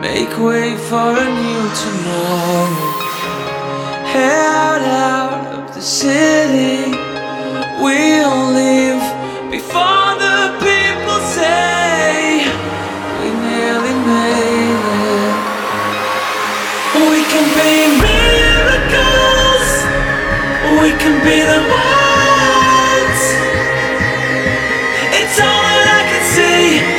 Make way for a new tomorrow. Head out of the city. We'll leave before the people say we nearly made it. We can be miracles. We can be the ones. It's all that I can see.